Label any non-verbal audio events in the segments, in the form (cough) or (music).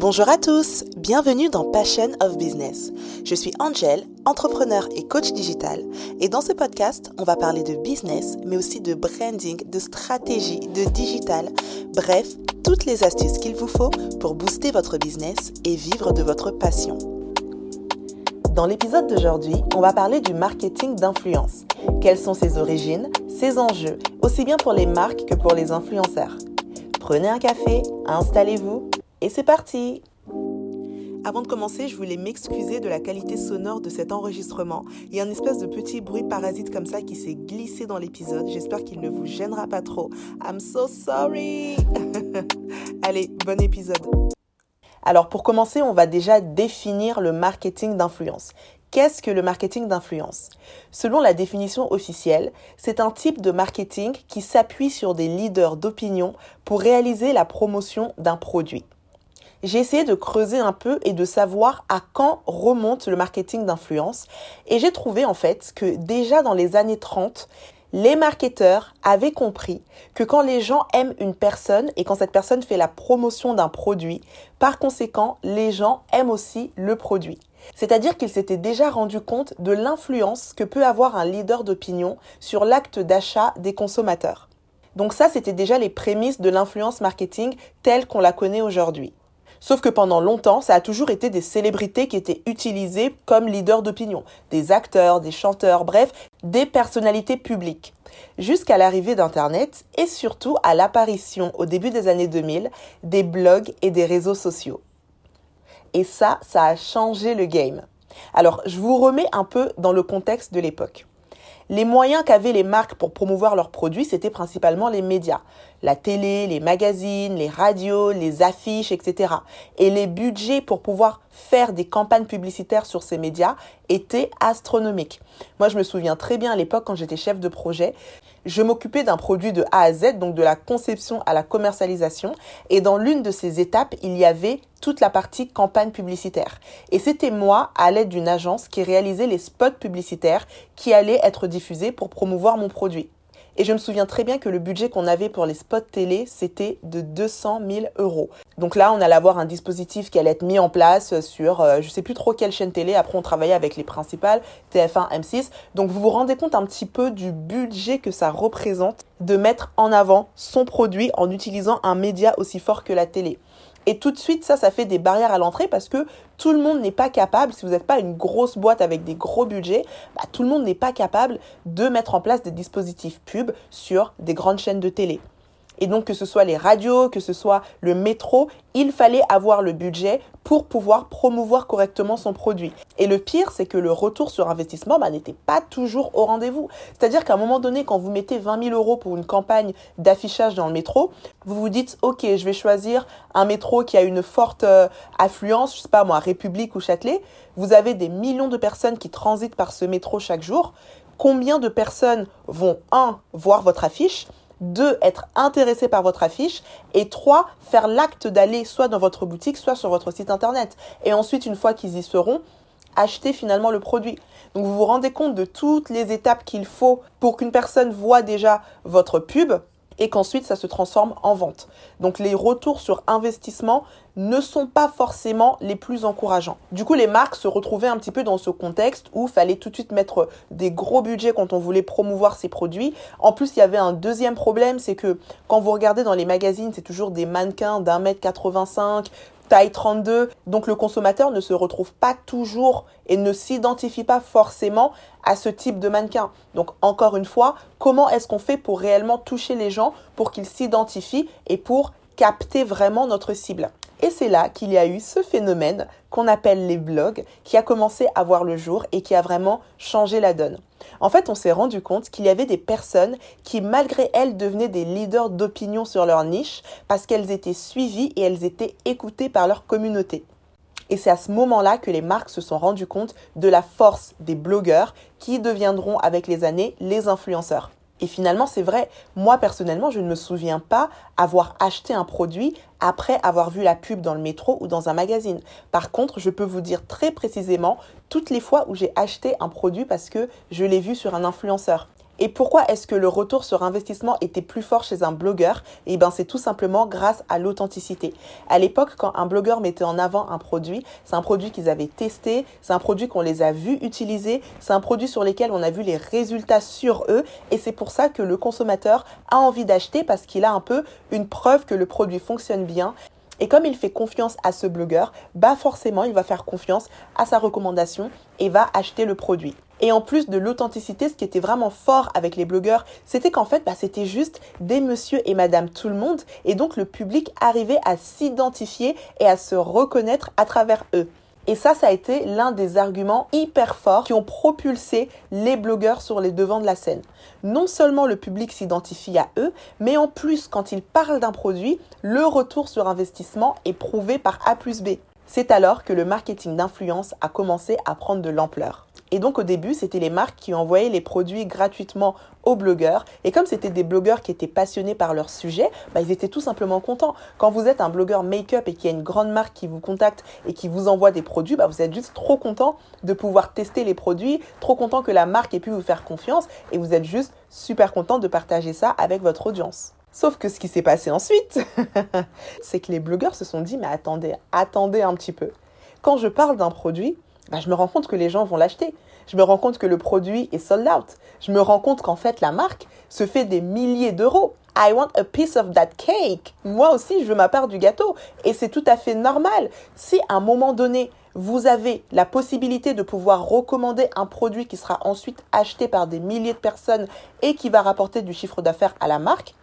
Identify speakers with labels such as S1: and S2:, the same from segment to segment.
S1: Bonjour à tous, bienvenue dans Passion of Business. Je suis Angel, entrepreneur et coach digital, et dans ce podcast, on va parler de business, mais aussi de branding, de stratégie, de digital, bref, toutes les astuces qu'il vous faut pour booster votre business et vivre de votre passion. Dans l'épisode d'aujourd'hui, on va parler du marketing d'influence. Quelles sont ses origines, ses enjeux, aussi bien pour les marques que pour les influenceurs? Prenez un café, installez-vous et c'est parti avant de commencer, je voulais m'excuser de la qualité sonore de cet enregistrement. Il y a une espèce de petit bruit parasite comme ça qui s'est glissé dans l'épisode. J'espère qu'il ne vous gênera pas trop. I'm so sorry. (laughs) Allez, bon épisode. Alors pour commencer, on va déjà définir le marketing d'influence. Qu'est-ce que le marketing d'influence? Selon la définition officielle, c'est un type de marketing qui s'appuie sur des leaders d'opinion pour réaliser la promotion d'un produit j'ai essayé de creuser un peu et de savoir à quand remonte le marketing d'influence. Et j'ai trouvé en fait que déjà dans les années 30, les marketeurs avaient compris que quand les gens aiment une personne et quand cette personne fait la promotion d'un produit, par conséquent, les gens aiment aussi le produit. C'est-à-dire qu'ils s'étaient déjà rendu compte de l'influence que peut avoir un leader d'opinion sur l'acte d'achat des consommateurs. Donc ça, c'était déjà les prémices de l'influence marketing telle qu'on la connaît aujourd'hui. Sauf que pendant longtemps, ça a toujours été des célébrités qui étaient utilisées comme leaders d'opinion, des acteurs, des chanteurs, bref, des personnalités publiques. Jusqu'à l'arrivée d'Internet et surtout à l'apparition au début des années 2000 des blogs et des réseaux sociaux. Et ça, ça a changé le game. Alors, je vous remets un peu dans le contexte de l'époque. Les moyens qu'avaient les marques pour promouvoir leurs produits, c'était principalement les médias la télé, les magazines, les radios, les affiches, etc. Et les budgets pour pouvoir faire des campagnes publicitaires sur ces médias étaient astronomiques. Moi, je me souviens très bien à l'époque quand j'étais chef de projet, je m'occupais d'un produit de A à Z, donc de la conception à la commercialisation. Et dans l'une de ces étapes, il y avait toute la partie campagne publicitaire. Et c'était moi, à l'aide d'une agence, qui réalisait les spots publicitaires qui allaient être diffusés pour promouvoir mon produit. Et je me souviens très bien que le budget qu'on avait pour les spots télé, c'était de 200 000 euros. Donc là, on allait avoir un dispositif qui allait être mis en place sur, euh, je sais plus trop quelle chaîne télé. Après, on travaillait avec les principales, TF1, M6. Donc vous vous rendez compte un petit peu du budget que ça représente de mettre en avant son produit en utilisant un média aussi fort que la télé. Et tout de suite, ça, ça fait des barrières à l'entrée parce que tout le monde n'est pas capable, si vous n'êtes pas une grosse boîte avec des gros budgets, bah, tout le monde n'est pas capable de mettre en place des dispositifs pubs sur des grandes chaînes de télé. Et donc que ce soit les radios, que ce soit le métro, il fallait avoir le budget pour pouvoir promouvoir correctement son produit. Et le pire, c'est que le retour sur investissement bah, n'était pas toujours au rendez-vous. C'est-à-dire qu'à un moment donné, quand vous mettez 20 000 euros pour une campagne d'affichage dans le métro, vous vous dites, OK, je vais choisir un métro qui a une forte euh, affluence, je sais pas moi, République ou Châtelet. Vous avez des millions de personnes qui transitent par ce métro chaque jour. Combien de personnes vont, un, voir votre affiche? Deux, être intéressé par votre affiche. Et trois, faire l'acte d'aller soit dans votre boutique, soit sur votre site internet. Et ensuite, une fois qu'ils y seront, acheter finalement le produit. Donc vous vous rendez compte de toutes les étapes qu'il faut pour qu'une personne voit déjà votre pub et qu'ensuite ça se transforme en vente. Donc les retours sur investissement ne sont pas forcément les plus encourageants. Du coup, les marques se retrouvaient un petit peu dans ce contexte où fallait tout de suite mettre des gros budgets quand on voulait promouvoir ses produits. En plus, il y avait un deuxième problème, c'est que quand vous regardez dans les magazines, c'est toujours des mannequins d'un mètre 85, taille 32. Donc le consommateur ne se retrouve pas toujours et ne s'identifie pas forcément à ce type de mannequin. Donc encore une fois, comment est-ce qu'on fait pour réellement toucher les gens pour qu'ils s'identifient et pour capter vraiment notre cible? Et c'est là qu'il y a eu ce phénomène qu'on appelle les blogs, qui a commencé à voir le jour et qui a vraiment changé la donne. En fait, on s'est rendu compte qu'il y avait des personnes qui, malgré elles, devenaient des leaders d'opinion sur leur niche parce qu'elles étaient suivies et elles étaient écoutées par leur communauté. Et c'est à ce moment-là que les marques se sont rendues compte de la force des blogueurs qui deviendront avec les années les influenceurs. Et finalement, c'est vrai, moi personnellement, je ne me souviens pas avoir acheté un produit après avoir vu la pub dans le métro ou dans un magazine. Par contre, je peux vous dire très précisément toutes les fois où j'ai acheté un produit parce que je l'ai vu sur un influenceur. Et pourquoi est-ce que le retour sur investissement était plus fort chez un blogueur? Eh bien, c'est tout simplement grâce à l'authenticité. À l'époque, quand un blogueur mettait en avant un produit, c'est un produit qu'ils avaient testé, c'est un produit qu'on les a vus utiliser, c'est un produit sur lequel on a vu les résultats sur eux, et c'est pour ça que le consommateur a envie d'acheter parce qu'il a un peu une preuve que le produit fonctionne bien. Et comme il fait confiance à ce blogueur, bah forcément, il va faire confiance à sa recommandation et va acheter le produit. Et en plus de l'authenticité, ce qui était vraiment fort avec les blogueurs, c'était qu'en fait, bah, c'était juste des monsieur et madame tout le monde. Et donc, le public arrivait à s'identifier et à se reconnaître à travers eux. Et ça, ça a été l'un des arguments hyper forts qui ont propulsé les blogueurs sur les devants de la scène. Non seulement le public s'identifie à eux, mais en plus, quand ils parlent d'un produit, le retour sur investissement est prouvé par A plus B. C'est alors que le marketing d'influence a commencé à prendre de l'ampleur. Et donc au début, c'était les marques qui envoyaient les produits gratuitement aux blogueurs. Et comme c'était des blogueurs qui étaient passionnés par leur sujet, bah, ils étaient tout simplement contents. Quand vous êtes un blogueur make-up et qu'il y a une grande marque qui vous contacte et qui vous envoie des produits, bah, vous êtes juste trop content de pouvoir tester les produits, trop content que la marque ait pu vous faire confiance et vous êtes juste super content de partager ça avec votre audience. Sauf que ce qui s'est passé ensuite, (laughs) c'est que les blogueurs se sont dit, mais attendez, attendez un petit peu. Quand je parle d'un produit, bah, je me rends compte que les gens vont l'acheter. Je me rends compte que le produit est sold out. Je me rends compte qu'en fait, la marque se fait des milliers d'euros. I want a piece of that cake. Moi aussi, je veux ma part du gâteau. Et c'est tout à fait normal. Si à un moment donné, vous avez la possibilité de pouvoir recommander un produit qui sera ensuite acheté par des milliers de personnes et qui va rapporter du chiffre d'affaires à la marque,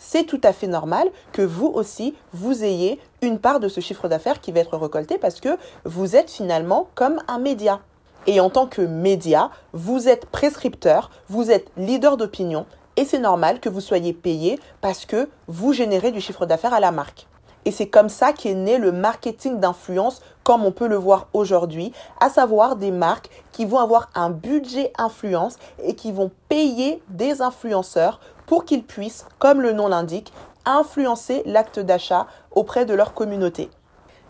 S1: c'est tout à fait normal que vous aussi, vous ayez une part de ce chiffre d'affaires qui va être récolté parce que vous êtes finalement comme un média. Et en tant que média, vous êtes prescripteur, vous êtes leader d'opinion et c'est normal que vous soyez payé parce que vous générez du chiffre d'affaires à la marque. Et c'est comme ça qu'est né le marketing d'influence comme on peut le voir aujourd'hui, à savoir des marques qui vont avoir un budget influence et qui vont payer des influenceurs pour qu'ils puissent, comme le nom l'indique, influencer l'acte d'achat auprès de leur communauté.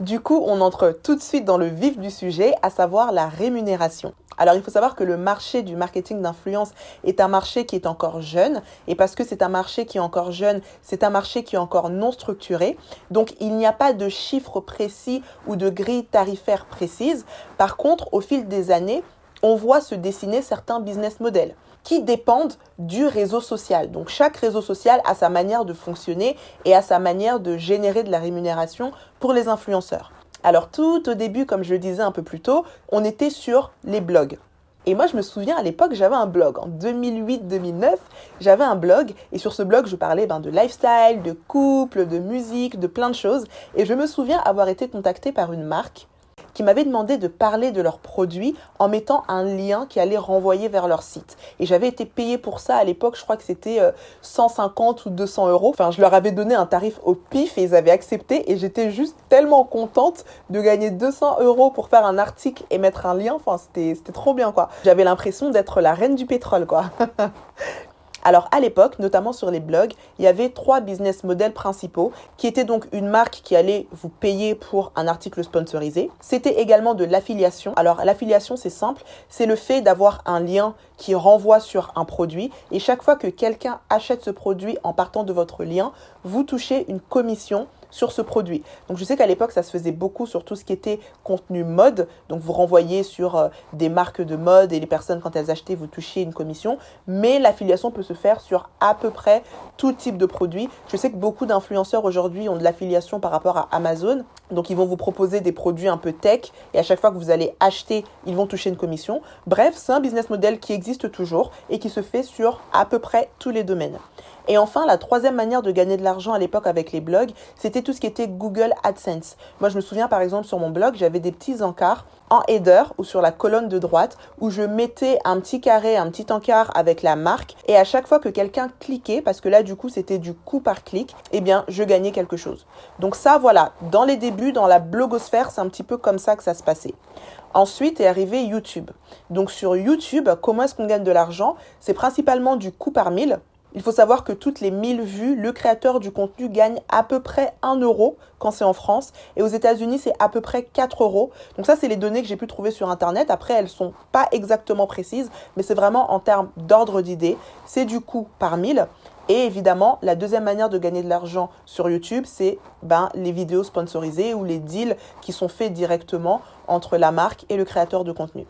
S1: Du coup, on entre tout de suite dans le vif du sujet, à savoir la rémunération. Alors, il faut savoir que le marché du marketing d'influence est un marché qui est encore jeune. Et parce que c'est un marché qui est encore jeune, c'est un marché qui est encore non structuré. Donc, il n'y a pas de chiffres précis ou de grille tarifaire précise. Par contre, au fil des années, on voit se dessiner certains business models qui dépendent du réseau social. Donc chaque réseau social a sa manière de fonctionner et a sa manière de générer de la rémunération pour les influenceurs. Alors tout au début, comme je le disais un peu plus tôt, on était sur les blogs. Et moi, je me souviens à l'époque, j'avais un blog. En 2008-2009, j'avais un blog. Et sur ce blog, je parlais ben, de lifestyle, de couple, de musique, de plein de choses. Et je me souviens avoir été contactée par une marque qui m'avaient demandé de parler de leurs produits en mettant un lien qui allait renvoyer vers leur site. Et j'avais été payée pour ça à l'époque, je crois que c'était 150 euh, ou 200 euros. Enfin, je leur avais donné un tarif au pif et ils avaient accepté et j'étais juste tellement contente de gagner 200 euros pour faire un article et mettre un lien. Enfin, c'était trop bien quoi. J'avais l'impression d'être la reine du pétrole quoi. (laughs) Alors à l'époque, notamment sur les blogs, il y avait trois business models principaux qui étaient donc une marque qui allait vous payer pour un article sponsorisé. C'était également de l'affiliation. Alors l'affiliation c'est simple, c'est le fait d'avoir un lien qui renvoie sur un produit et chaque fois que quelqu'un achète ce produit en partant de votre lien, vous touchez une commission sur ce produit. Donc je sais qu'à l'époque, ça se faisait beaucoup sur tout ce qui était contenu mode. Donc vous renvoyez sur euh, des marques de mode et les personnes, quand elles achetaient, vous touchiez une commission. Mais l'affiliation peut se faire sur à peu près tout type de produit. Je sais que beaucoup d'influenceurs aujourd'hui ont de l'affiliation par rapport à Amazon. Donc ils vont vous proposer des produits un peu tech et à chaque fois que vous allez acheter, ils vont toucher une commission. Bref, c'est un business model qui existe toujours et qui se fait sur à peu près tous les domaines. Et enfin, la troisième manière de gagner de l'argent à l'époque avec les blogs, c'était tout ce qui était Google AdSense. Moi, je me souviens par exemple sur mon blog, j'avais des petits encarts en header ou sur la colonne de droite où je mettais un petit carré, un petit encart avec la marque et à chaque fois que quelqu'un cliquait, parce que là du coup c'était du coup par clic, eh bien je gagnais quelque chose. Donc ça voilà, dans les débuts, dans la blogosphère, c'est un petit peu comme ça que ça se passait. Ensuite est arrivé YouTube. Donc sur YouTube, comment est-ce qu'on gagne de l'argent? C'est principalement du coup par mille Il faut savoir que toutes les 1000 vues, le créateur du contenu gagne à peu près 1 euro quand c'est en France. Et aux États-Unis, c'est à peu près 4 euros. Donc ça, c'est les données que j'ai pu trouver sur Internet. Après, elles sont pas exactement précises, mais c'est vraiment en termes d'ordre d'idée. C'est du coût par 1000. Et évidemment, la deuxième manière de gagner de l'argent sur YouTube, c'est ben, les vidéos sponsorisées ou les deals qui sont faits directement entre la marque et le créateur de contenu.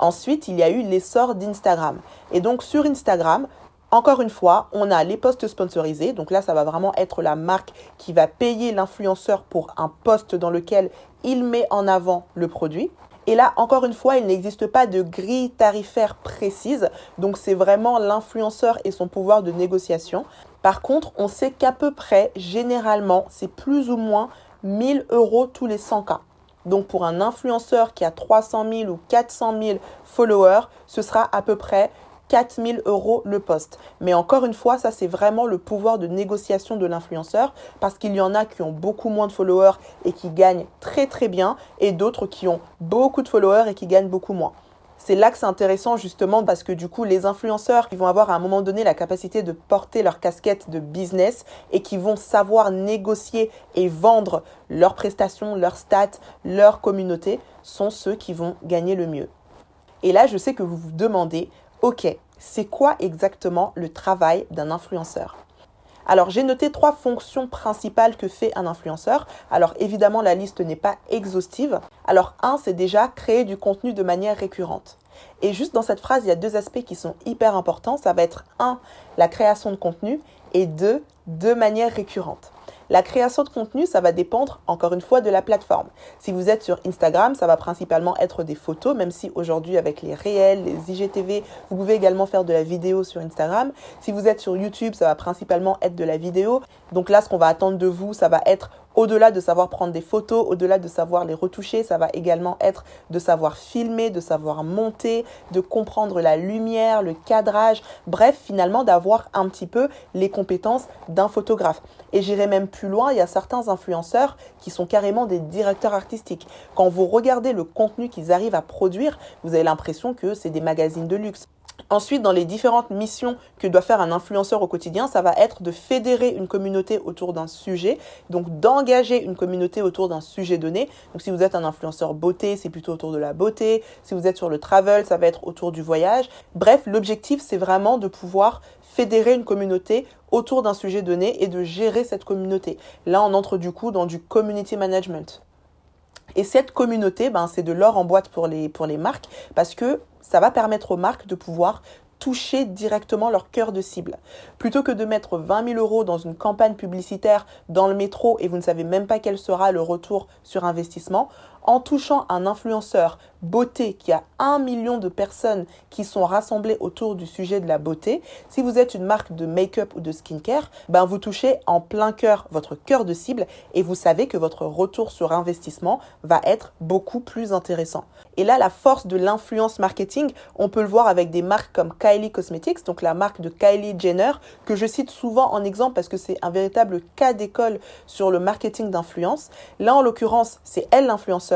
S1: Ensuite, il y a eu l'essor d'Instagram. Et donc sur Instagram, encore une fois, on a les posts sponsorisés. Donc là, ça va vraiment être la marque qui va payer l'influenceur pour un post dans lequel il met en avant le produit. Et là, encore une fois, il n'existe pas de grille tarifaire précise. Donc c'est vraiment l'influenceur et son pouvoir de négociation. Par contre, on sait qu'à peu près, généralement, c'est plus ou moins 1000 euros tous les 100 cas. Donc pour un influenceur qui a 300 000 ou 400 000 followers, ce sera à peu près 4000 euros le poste. Mais encore une fois, ça c'est vraiment le pouvoir de négociation de l'influenceur parce qu'il y en a qui ont beaucoup moins de followers et qui gagnent très très bien et d'autres qui ont beaucoup de followers et qui gagnent beaucoup moins. C'est là que c'est intéressant justement parce que du coup les influenceurs ils vont avoir à un moment donné la capacité de porter leur casquette de business et qui vont savoir négocier et vendre leurs prestations, leurs stats, leur communauté sont ceux qui vont gagner le mieux. Et là je sais que vous vous demandez Ok, c'est quoi exactement le travail d'un influenceur? Alors j'ai noté trois fonctions principales que fait un influenceur. Alors évidemment la liste n'est pas exhaustive. Alors un, c'est déjà créer du contenu de manière récurrente. Et juste dans cette phrase, il y a deux aspects qui sont hyper importants. Ça va être un, la création de contenu et deux, de manière récurrente. La création de contenu, ça va dépendre encore une fois de la plateforme. Si vous êtes sur Instagram, ça va principalement être des photos, même si aujourd'hui avec les réels, les IGTV, vous pouvez également faire de la vidéo sur Instagram. Si vous êtes sur YouTube, ça va principalement être de la vidéo. Donc là, ce qu'on va attendre de vous, ça va être au-delà de savoir prendre des photos, au-delà de savoir les retoucher, ça va également être de savoir filmer, de savoir monter, de comprendre la lumière, le cadrage, bref, finalement d'avoir un petit peu les compétences d'un photographe. Et j'irai même plus loin, il y a certains influenceurs qui sont carrément des directeurs artistiques. Quand vous regardez le contenu qu'ils arrivent à produire, vous avez l'impression que c'est des magazines de luxe. Ensuite, dans les différentes missions que doit faire un influenceur au quotidien, ça va être de fédérer une communauté autour d'un sujet, donc d'engager une communauté autour d'un sujet donné. Donc si vous êtes un influenceur beauté, c'est plutôt autour de la beauté. Si vous êtes sur le travel, ça va être autour du voyage. Bref, l'objectif, c'est vraiment de pouvoir fédérer une communauté autour d'un sujet donné et de gérer cette communauté. Là, on entre du coup dans du community management. Et cette communauté, ben, c'est de l'or en boîte pour les, pour les marques parce que ça va permettre aux marques de pouvoir toucher directement leur cœur de cible. Plutôt que de mettre 20 000 euros dans une campagne publicitaire dans le métro et vous ne savez même pas quel sera le retour sur investissement, en touchant un influenceur beauté qui a un million de personnes qui sont rassemblées autour du sujet de la beauté, si vous êtes une marque de make-up ou de skincare, ben vous touchez en plein cœur votre cœur de cible et vous savez que votre retour sur investissement va être beaucoup plus intéressant. Et là, la force de l'influence marketing, on peut le voir avec des marques comme Kylie Cosmetics, donc la marque de Kylie Jenner, que je cite souvent en exemple parce que c'est un véritable cas d'école sur le marketing d'influence. Là, en l'occurrence, c'est elle l'influenceur.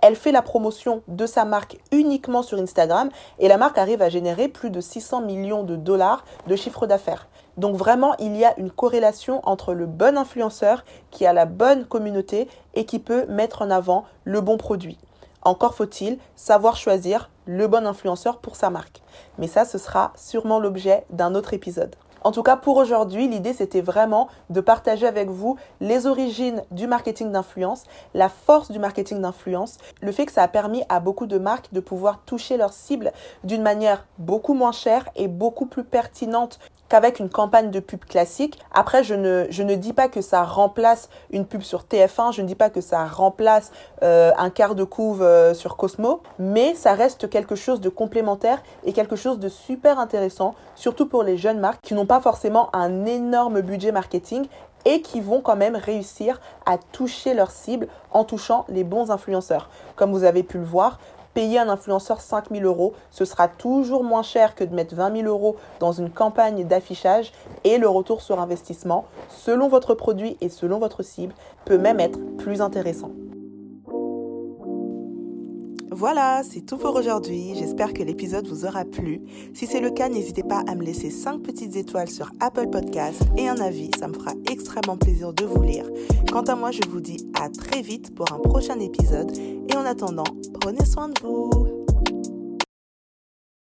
S1: Elle fait la promotion de sa marque uniquement sur Instagram et la marque arrive à générer plus de 600 millions de dollars de chiffre d'affaires. Donc vraiment, il y a une corrélation entre le bon influenceur qui a la bonne communauté et qui peut mettre en avant le bon produit. Encore faut-il savoir choisir le bon influenceur pour sa marque. Mais ça, ce sera sûrement l'objet d'un autre épisode. En tout cas, pour aujourd'hui, l'idée, c'était vraiment de partager avec vous les origines du marketing d'influence, la force du marketing d'influence, le fait que ça a permis à beaucoup de marques de pouvoir toucher leurs cibles d'une manière beaucoup moins chère et beaucoup plus pertinente qu'avec une campagne de pub classique. Après, je ne, dis pas que ça remplace une pub sur TF1, je ne dis pas que ça remplace euh, un quart de couve euh, sur Cosmo, mais ça reste quelque chose de complémentaire et quelque chose de super intéressant, surtout pour les jeunes marques qui n'ont pas forcément un énorme budget marketing et qui vont quand même réussir à toucher leur cible en touchant les bons influenceurs. Comme vous avez pu le voir, payer un influenceur 5000 euros, ce sera toujours moins cher que de mettre 20 000 euros dans une campagne d'affichage et le retour sur investissement, selon votre produit et selon votre cible, peut même être plus intéressant. Voilà, c'est tout pour aujourd'hui. J'espère que l'épisode vous aura plu. Si c'est le cas, n'hésitez pas à me laisser 5 petites étoiles sur Apple Podcast et un avis. Ça me fera extrêmement plaisir de vous lire. Quant à moi, je vous dis à très vite pour un prochain épisode. Et en attendant, prenez soin de vous.